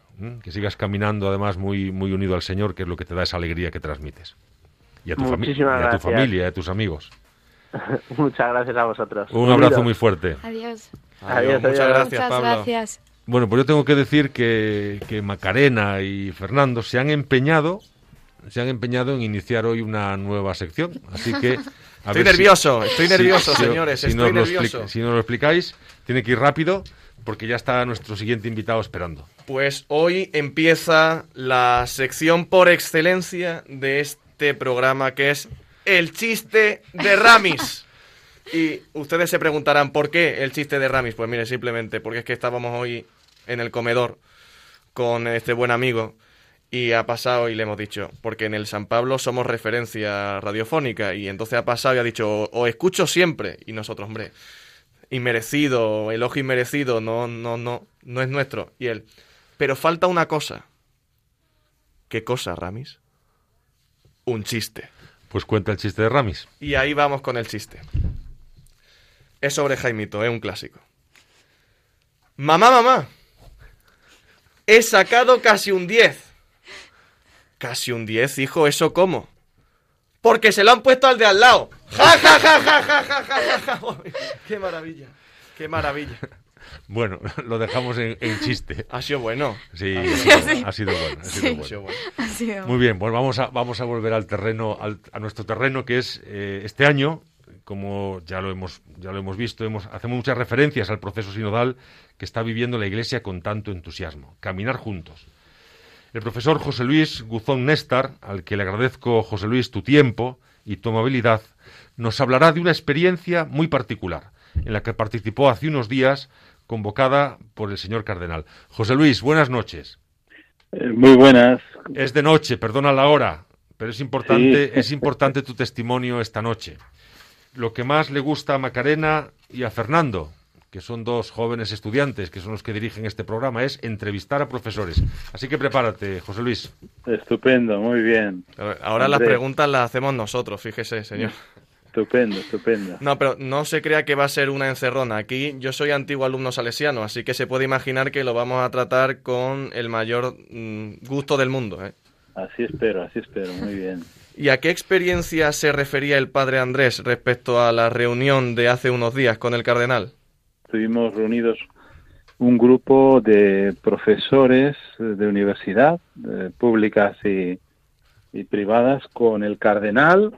Que sigas caminando, además, muy, muy unido al Señor, que es lo que te da esa alegría que transmites. Y a tu, fami- Muchísimas y a tu familia, y a tus amigos. Muchas gracias a vosotros. Un abrazo muy fuerte. Adiós. Adiós, muchas adiós. gracias, Muchas Pablo. gracias. Bueno, pues yo tengo que decir que, que Macarena y Fernando se han empeñado, se han empeñado en iniciar hoy una nueva sección. Así que a Estoy ver si- nervioso, estoy nervioso, si- señores, si estoy nervioso. si nos lo explicáis, tiene que ir rápido porque ya está nuestro siguiente invitado esperando. Pues hoy empieza la sección por excelencia de este programa que es el chiste de Ramis. Y ustedes se preguntarán por qué el chiste de Ramis. Pues mire, simplemente porque es que estábamos hoy en el comedor con este buen amigo y ha pasado y le hemos dicho, porque en el San Pablo somos referencia radiofónica y entonces ha pasado y ha dicho, "O- escucho siempre y nosotros, hombre, inmerecido, elogio inmerecido, no, no, no, no es nuestro. Y él, pero falta una cosa. ¿Qué cosa, Ramis? Un chiste. Pues cuenta el chiste de Ramis. Y ahí vamos con el chiste. Es sobre Jaimito, es un clásico. Mamá, mamá. He sacado casi un 10. Casi un 10, hijo, ¿eso cómo? Porque se lo han puesto al de al lado. ¡Ja, ja, ja, ja, ja, ja, ja, ja! ja! ¡Qué maravilla! ¡Qué maravilla! Bueno, lo dejamos en, en chiste. Ha sido bueno. Sí, Sí, ha sí. sido, ha sido bueno. ha sido Sí. bueno. Ha sido bueno. Ha sido- Muy bien, pues vamos a, vamos a volver al terreno, al- a nuestro terreno, que es eh, este año, como ya lo hemos, ya lo hemos visto, hemos, hacemos muchas referencias al proceso sinodal que está viviendo la Iglesia con tanto entusiasmo. Caminar juntos. El profesor José Luis Guzón Néstar, al que le agradezco, José Luis, tu tiempo y tu amabilidad, nos hablará de una experiencia muy particular, en la que participó hace unos días, convocada por el señor cardenal. José Luis, buenas noches. Eh, muy buenas. Es de noche, perdona la hora, pero es importante, es importante tu testimonio esta noche. Lo que más le gusta a Macarena y a Fernando, que son dos jóvenes estudiantes, que son los que dirigen este programa, es entrevistar a profesores. Así que prepárate, José Luis. Estupendo, muy bien. Ahora las preguntas las hacemos nosotros, fíjese, señor. Estupendo, estupendo. No, pero no se crea que va a ser una encerrona. Aquí yo soy antiguo alumno salesiano, así que se puede imaginar que lo vamos a tratar con el mayor mm, gusto del mundo. ¿eh? Así espero, así espero, muy bien. ¿Y a qué experiencia se refería el padre Andrés respecto a la reunión de hace unos días con el cardenal? Estuvimos reunidos un grupo de profesores de universidad, públicas y, y privadas, con el cardenal,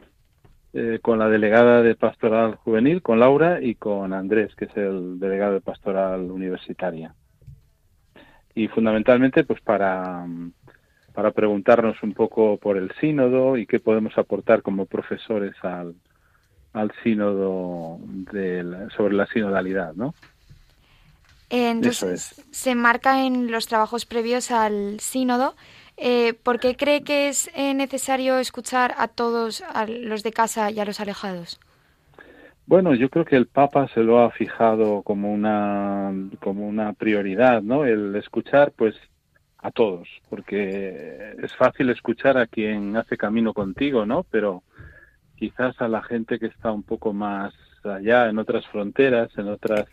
eh, con la delegada de pastoral juvenil, con Laura, y con Andrés, que es el delegado de pastoral universitaria. Y fundamentalmente, pues para, para preguntarnos un poco por el sínodo y qué podemos aportar como profesores al, al sínodo sobre la sinodalidad, ¿no? Entonces, se marca en los trabajos previos al sínodo eh, ¿Por qué cree que es eh, necesario escuchar a todos, a los de casa y a los alejados? Bueno, yo creo que el Papa se lo ha fijado como una, como una prioridad, ¿no? El escuchar, pues, a todos, porque es fácil escuchar a quien hace camino contigo, ¿no? Pero quizás a la gente que está un poco más allá, en otras fronteras, en otras,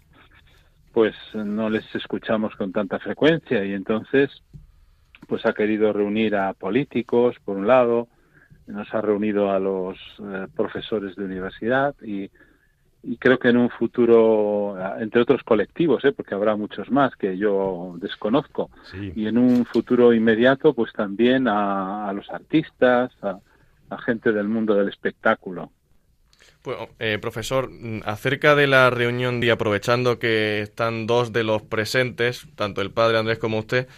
pues no les escuchamos con tanta frecuencia y entonces pues ha querido reunir a políticos, por un lado, nos ha reunido a los eh, profesores de universidad y, creo que en un futuro, entre otros colectivos, ¿eh? porque habrá muchos más que yo desconozco, y en un futuro inmediato, pues también a, los artistas, a, gente del mundo del espectáculo. Bueno, eh, profesor, acerca de la reunión y aprovechando que están dos de los presentes, tanto el padre Andrés como usted,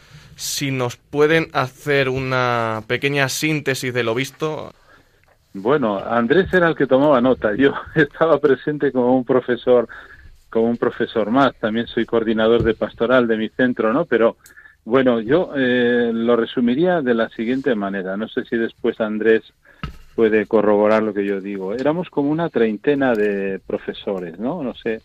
si nos pueden hacer una pequeña síntesis de lo visto. Bueno, Andrés era el que tomaba nota. Yo estaba presente como un profesor, como un profesor más. También soy coordinador de pastoral de mi centro, ¿no? Pero bueno, yo eh, lo resumiría de la siguiente manera. No sé si después Andrés puede corroborar lo que yo digo. Éramos como una treintena de profesores, ¿no? No sé.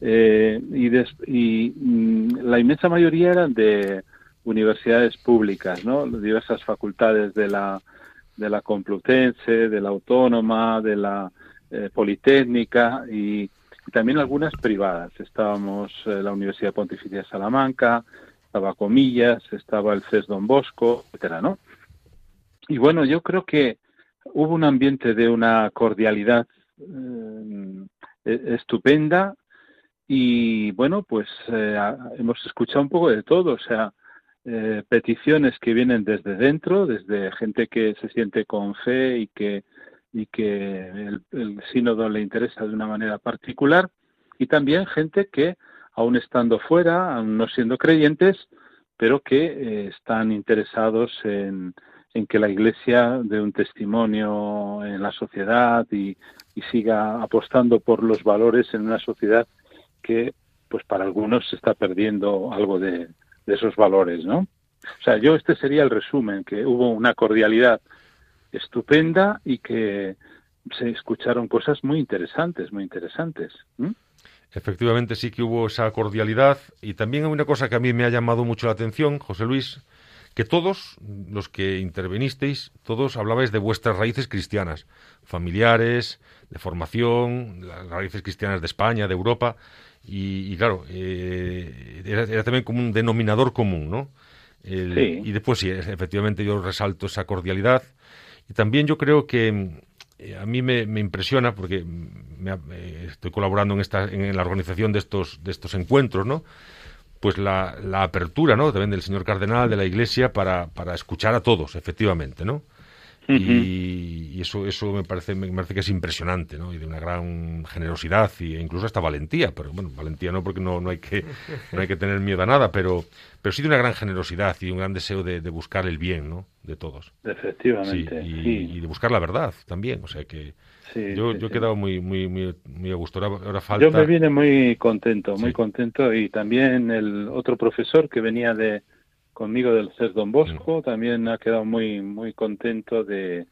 Eh, y, y mm, la inmensa mayoría eran de universidades públicas, ¿no? Diversas facultades de la, de la Complutense, de la Autónoma, de la eh, Politécnica y, también algunas privadas. Estábamos eh, la Universidad Pontificia de Salamanca, estaba Comillas, estaba el CES Don Bosco, etcétera, ¿no? Y bueno, yo creo que hubo un ambiente de una cordialidad eh, e-, estupenda y bueno, pues hemos escuchado un poco de todo, o sea, eh, peticiones que vienen desde dentro, desde gente que se siente con fe y que, y que el, sínodo le interesa de una manera particular, y también gente que, aún estando fuera, aún no siendo creyentes, pero que eh, están interesados en, en, que la Iglesia dé un testimonio en la sociedad y, y siga apostando por los valores en una sociedad que, pues para algunos se está perdiendo algo de, de esos valores, ¿no? O sea, yo este sería el resumen, que hubo una cordialidad estupenda y que se escucharon cosas muy interesantes, muy interesantes. Efectivamente sí que hubo esa cordialidad y también hay una cosa que a mí me ha llamado mucho la atención, José Luis, que todos los que intervenisteis, todos hablabais de vuestras raíces cristianas, familiares, de formación, las raíces cristianas de España, de Europa, y, claro, eh, era, también como un denominador común, ¿no? Y después sí, efectivamente yo resalto esa cordialidad. Y también yo creo que eh, a mí me, impresiona, porque me, estoy colaborando en, esta, en la organización de estos, de estos encuentros, ¿no? Pues la, la apertura, ¿no? También del señor cardenal, de la Iglesia, para, para escuchar a todos, efectivamente, ¿no? Y, eso eso me parece me parece que es impresionante no y de una gran generosidad e incluso hasta valentía pero bueno valentía no porque no, no hay que no hay que tener miedo a nada pero pero sí de una gran generosidad y un gran deseo de, buscar el bien no de todos. Efectivamente y, de buscar la verdad también o sea que yo, yo he quedado muy, muy, muy, muy a gusto. Ahora, falta... Yo me vine muy contento, muy contento. Y también el otro profesor que venía de, conmigo del CES Don Bosco, también ha quedado muy, muy contento de,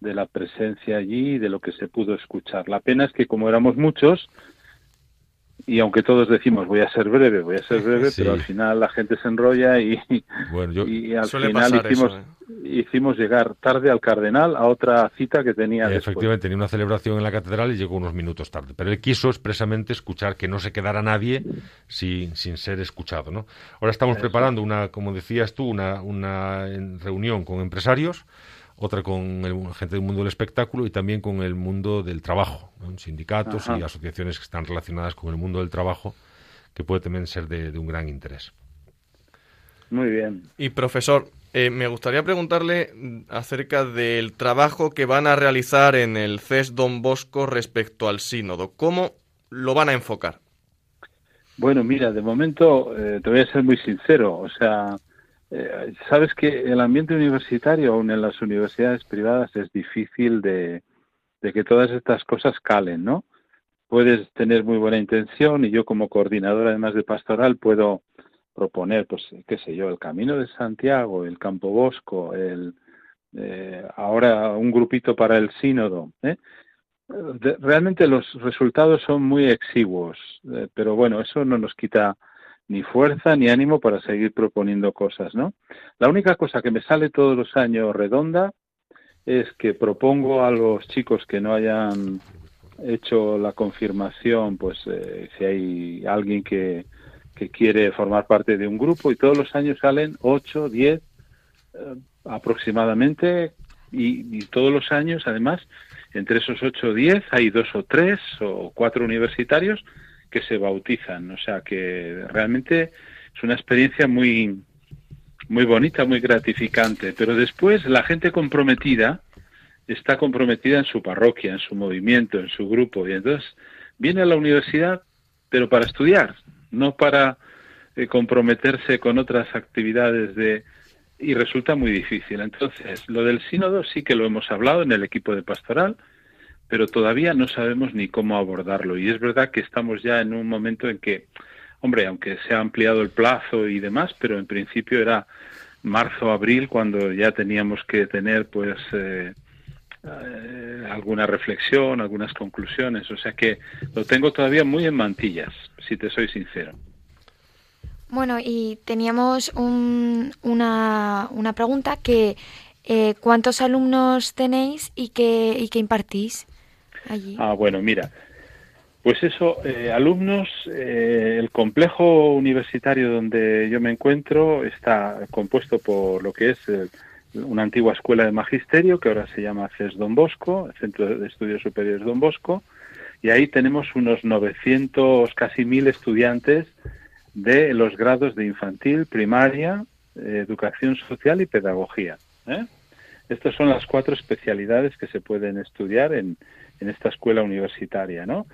de la presencia allí y de lo que se pudo escuchar. La pena es que como éramos muchos, y aunque todos decimos voy a ser breve, voy a ser breve, Sí. pero al final la gente se enrolla y, Bueno, yo- y al Suele final pasar hicimos, eso, ¿eh? hicimos llegar tarde al cardenal a otra cita que tenía. Efectivamente, tenía una celebración en la catedral y llegó unos minutos tarde. Pero él quiso expresamente escuchar que no se quedara nadie sin, sin ser escuchado. ¿no? Ahora estamos preparando una, como decías tú, una, una reunión con empresarios, otra con el, gente del mundo del espectáculo y también con el mundo del trabajo, ¿no? sindicatos Ajá. y asociaciones que están relacionadas con el mundo del trabajo, que puede también ser de, de un gran interés. Muy bien. Y profesor, eh, me gustaría preguntarle acerca del trabajo que van a realizar en el CES Don Bosco respecto al sínodo. ¿Cómo lo van a enfocar? Bueno, mira, de momento eh, te voy a ser muy sincero. O sea, eh, sabes que el ambiente universitario, aún en las universidades privadas, es difícil de, que todas estas cosas calen, ¿no? Puedes tener muy buena intención y yo como coordinador, además de pastoral, puedo proponer, pues, qué sé yo, el Camino de Santiago, el Campo Bosco, el, eh, ahora un grupito para el sínodo, ¿eh? De- realmente los resultados son muy exiguos, eh, pero bueno, eso no nos quita ni fuerza ni ánimo para seguir proponiendo cosas, ¿no? La única cosa que me sale todos los años redonda es que propongo a los chicos que no hayan hecho la confirmación, pues eh, si hay alguien que, que quiere formar parte de un grupo y todos los años salen 8, 10 eh, aproximadamente y, todos los años además entre esos 8 o 10 hay dos o tres o cuatro universitarios que se bautizan, o sea que realmente es una experiencia muy muy bonita, muy gratificante, pero después la gente comprometida está comprometida en su parroquia, en su movimiento, en su grupo y entonces viene a la universidad pero para estudiar, no para eh, comprometerse con otras actividades de y resulta muy difícil. Entonces, lo del sínodo sí que lo hemos hablado en el equipo de pastoral, pero todavía no sabemos ni cómo abordarlo. Y es verdad que estamos ya en un momento en que, hombre, aunque se ha ampliado el plazo y demás, pero en principio era marzo, abril, cuando ya teníamos que tener, pues, eh, eh, alguna reflexión, algunas conclusiones. O sea que lo tengo todavía muy en mantillas, si te soy sincero. Bueno, y teníamos un- una, una pregunta que eh, ¿cuántos alumnos tenéis y qué, y qué impartís Ah, bueno, mira. Pues eso, eh, alumnos, eh, el complejo universitario donde yo me encuentro está compuesto por lo que es eh, una antigua escuela de magisterio que ahora se llama CES Don Bosco, el Centro de Estudios Superiores Don Bosco, y ahí tenemos unos 900, casi 1000 estudiantes de los grados de infantil, primaria, eh, educación social y pedagogía. ¿eh? Estas son las cuatro especialidades que se pueden estudiar en, en esta escuela universitaria, ¿no?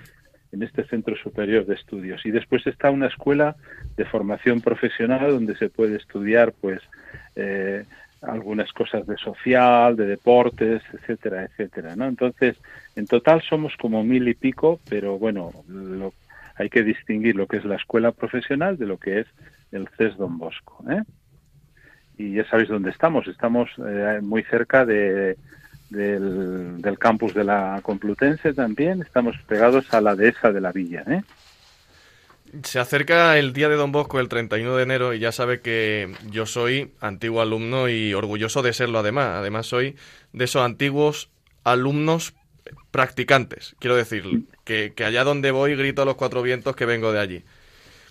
En este centro superior de estudios. Y después está una escuela de formación profesional donde se puede estudiar, pues, eh, algunas cosas de social, de deportes, etcétera, etcétera, ¿no? Entonces, en total somos como mil y pico, pero bueno, lo, hay que distinguir lo que es la escuela profesional de lo que es el CES Don Bosco, ¿eh? y ya sabéis dónde estamos. Estamos eh, muy cerca de, del, del campus de la Complutense también. Estamos pegados a la dehesa de la villa. ¿eh? Se acerca el día de Don Bosco, el 31 de enero, y ya sabe que yo soy antiguo alumno y orgulloso de serlo además. Además soy de esos antiguos alumnos practicantes. Quiero decir, que, que allá donde voy grito a los cuatro vientos que vengo de allí.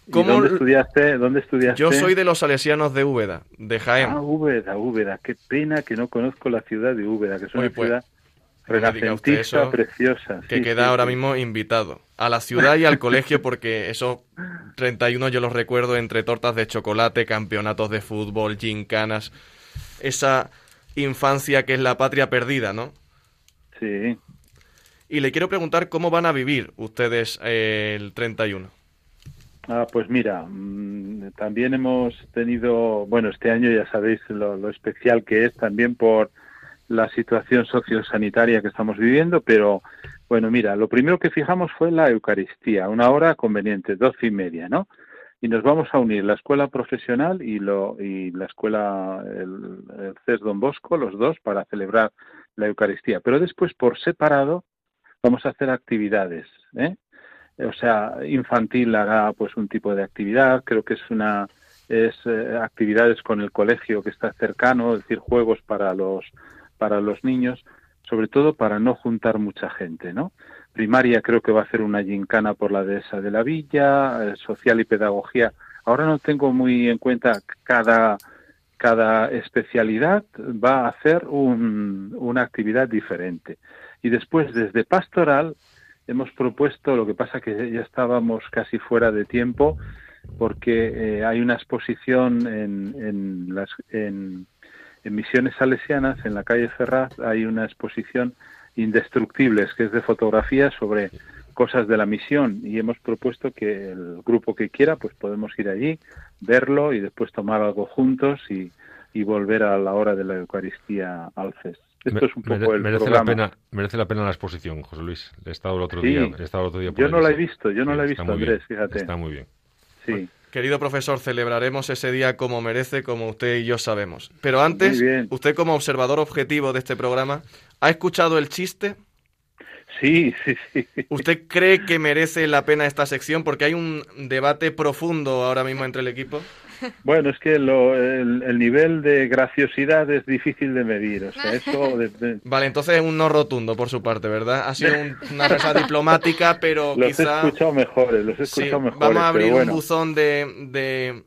¿Y ¿Dónde estudiaste? ¿Dónde estudiaste? Yo soy de los salesianos de Úbeda, de Jaén. Ah, Úbeda, Úbeda. Qué pena que no conozco la ciudad de Úbeda, que es una pues, ciudad renacentista, preciosa. Que Sí, queda sí, ahora sí. mismo invitado a la ciudad y al colegio porque esos 31 yo los recuerdo entre tortas de chocolate, campeonatos de fútbol, gincanas, esa infancia que es la patria perdida, ¿no? Sí. Y le quiero preguntar cómo van a vivir ustedes eh, el 31. Ah, pues mira, mm, también hemos tenido, bueno, este año ya sabéis lo, especial que es también por la situación sociosanitaria que estamos viviendo, pero bueno, mira, lo primero que fijamos fue la Eucaristía, una hora conveniente, doce y media, ¿no? y nos vamos a unir la escuela profesional y, lo, y la escuela, el, el CES Don Bosco, los dos, para celebrar la Eucaristía. Pero después, por separado, vamos a hacer actividades. ¿eh? O sea, infantil hará pues un tipo de actividad, creo que es una es eh, actividades con el colegio que está cercano, es decir, juegos para los para los niños, sobre todo para no juntar mucha gente, ¿no? Primaria creo que va a hacer una gincana por la dehesa de la villa, eh, social y pedagogía. Ahora no tengo muy en cuenta cada cada especialidad va a hacer un, una actividad diferente. Y después, desde pastoral, hemos propuesto, lo que pasa que ya estábamos casi fuera de tiempo, porque eh, hay una exposición en, en, las, en, en, Misiones Salesianas, en la calle Ferraz, hay una exposición Indestructibles, que es de fotografía sobre cosas de la misión y hemos propuesto que el grupo que quiera pues podemos ir allí, verlo y después tomar algo juntos y, y volver a la hora de la Eucaristía al CES. Esto es un poco el merece programa. La pena, merece la pena la exposición, José Luis. He estado el otro Sí. día. He estado el otro día por Yo no la he visto, yo no Sí, la he visto, Andrés, bien, fíjate. Está muy bien. Sí. Querido profesor, celebraremos ese día como merece, como usted y yo sabemos. Pero antes, usted como observador objetivo de este programa, ¿ha escuchado el chiste? Sí, sí, sí. ¿Usted cree que merece la pena esta sección? Porque hay un debate profundo ahora mismo entre el equipo. Bueno, es que lo- el, el nivel de graciosidad es difícil de medir. O sea, eso de- de- Vale, entonces es un no rotundo por su parte, ¿verdad? Ha sido un- una respuesta diplomática, pero los quizá... he escuchado mejores, los he Sí, escuchado mejores. vamos a abrir pero bueno. un buzón de, de-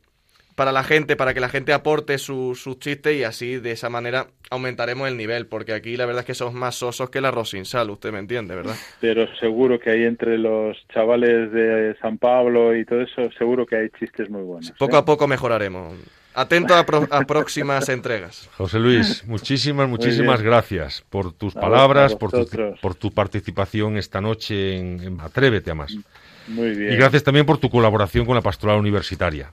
para la gente, para que la gente aporte su- sus chistes y así de esa manera aumentaremos el nivel, porque aquí la verdad es que somos más sosos que el arroz sin sal, usted me entiende, ¿verdad? Pero seguro que hay entre los chavales de San Pablo y todo eso, seguro que hay chistes muy buenos. Poco ¿eh? a poco mejoraremos. Atento a, pro- a próximas entregas. José Luis, muchísimas, muchísimas gracias por tus A palabras, tu, por tu participación esta noche en, en Atrévete a más. Muy bien. Y gracias también por tu colaboración con la pastoral universitaria.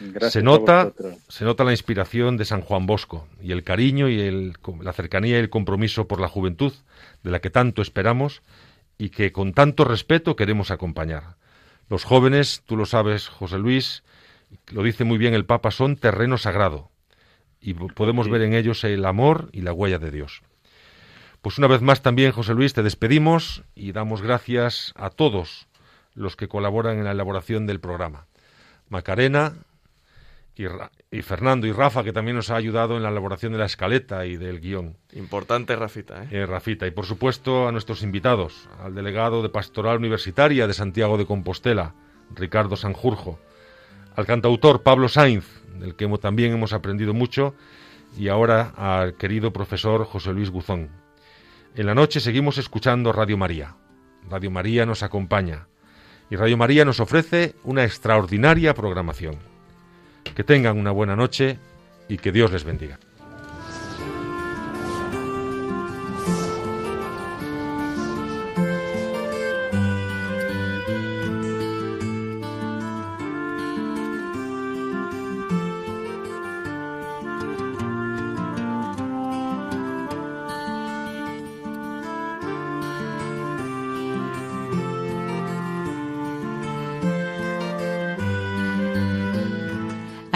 Gracias se nota, se nota la inspiración de San Juan Bosco y el cariño y el- la cercanía y el compromiso por la juventud de la que tanto esperamos y que con tanto respeto queremos acompañar. Los jóvenes, tú lo sabes, José Luis, lo dice muy bien el Papa, son terreno sagrado y po- podemos Sí. ver en ellos el amor y la huella de Dios. Pues una vez más también, José Luis, te despedimos y damos gracias a todos los que colaboran en la elaboración del programa. Macarena, y, Fernando y Rafa, que también nos ha ayudado en la elaboración de la escaleta y del guion. Importante, Rafita, ¿eh? Eh, Rafita. Y por supuesto a nuestros invitados, al delegado de Pastoral Universitaria de Santiago de Compostela, Ricardo Sanjurjo, al cantautor Pablo Sainz, del que hemos- también hemos aprendido mucho, y ahora al querido profesor José Luis Guzón. En la noche seguimos escuchando Radio María. Radio María nos acompaña y Radio María nos ofrece una extraordinaria programación. Que tengan una buena noche y que Dios les bendiga.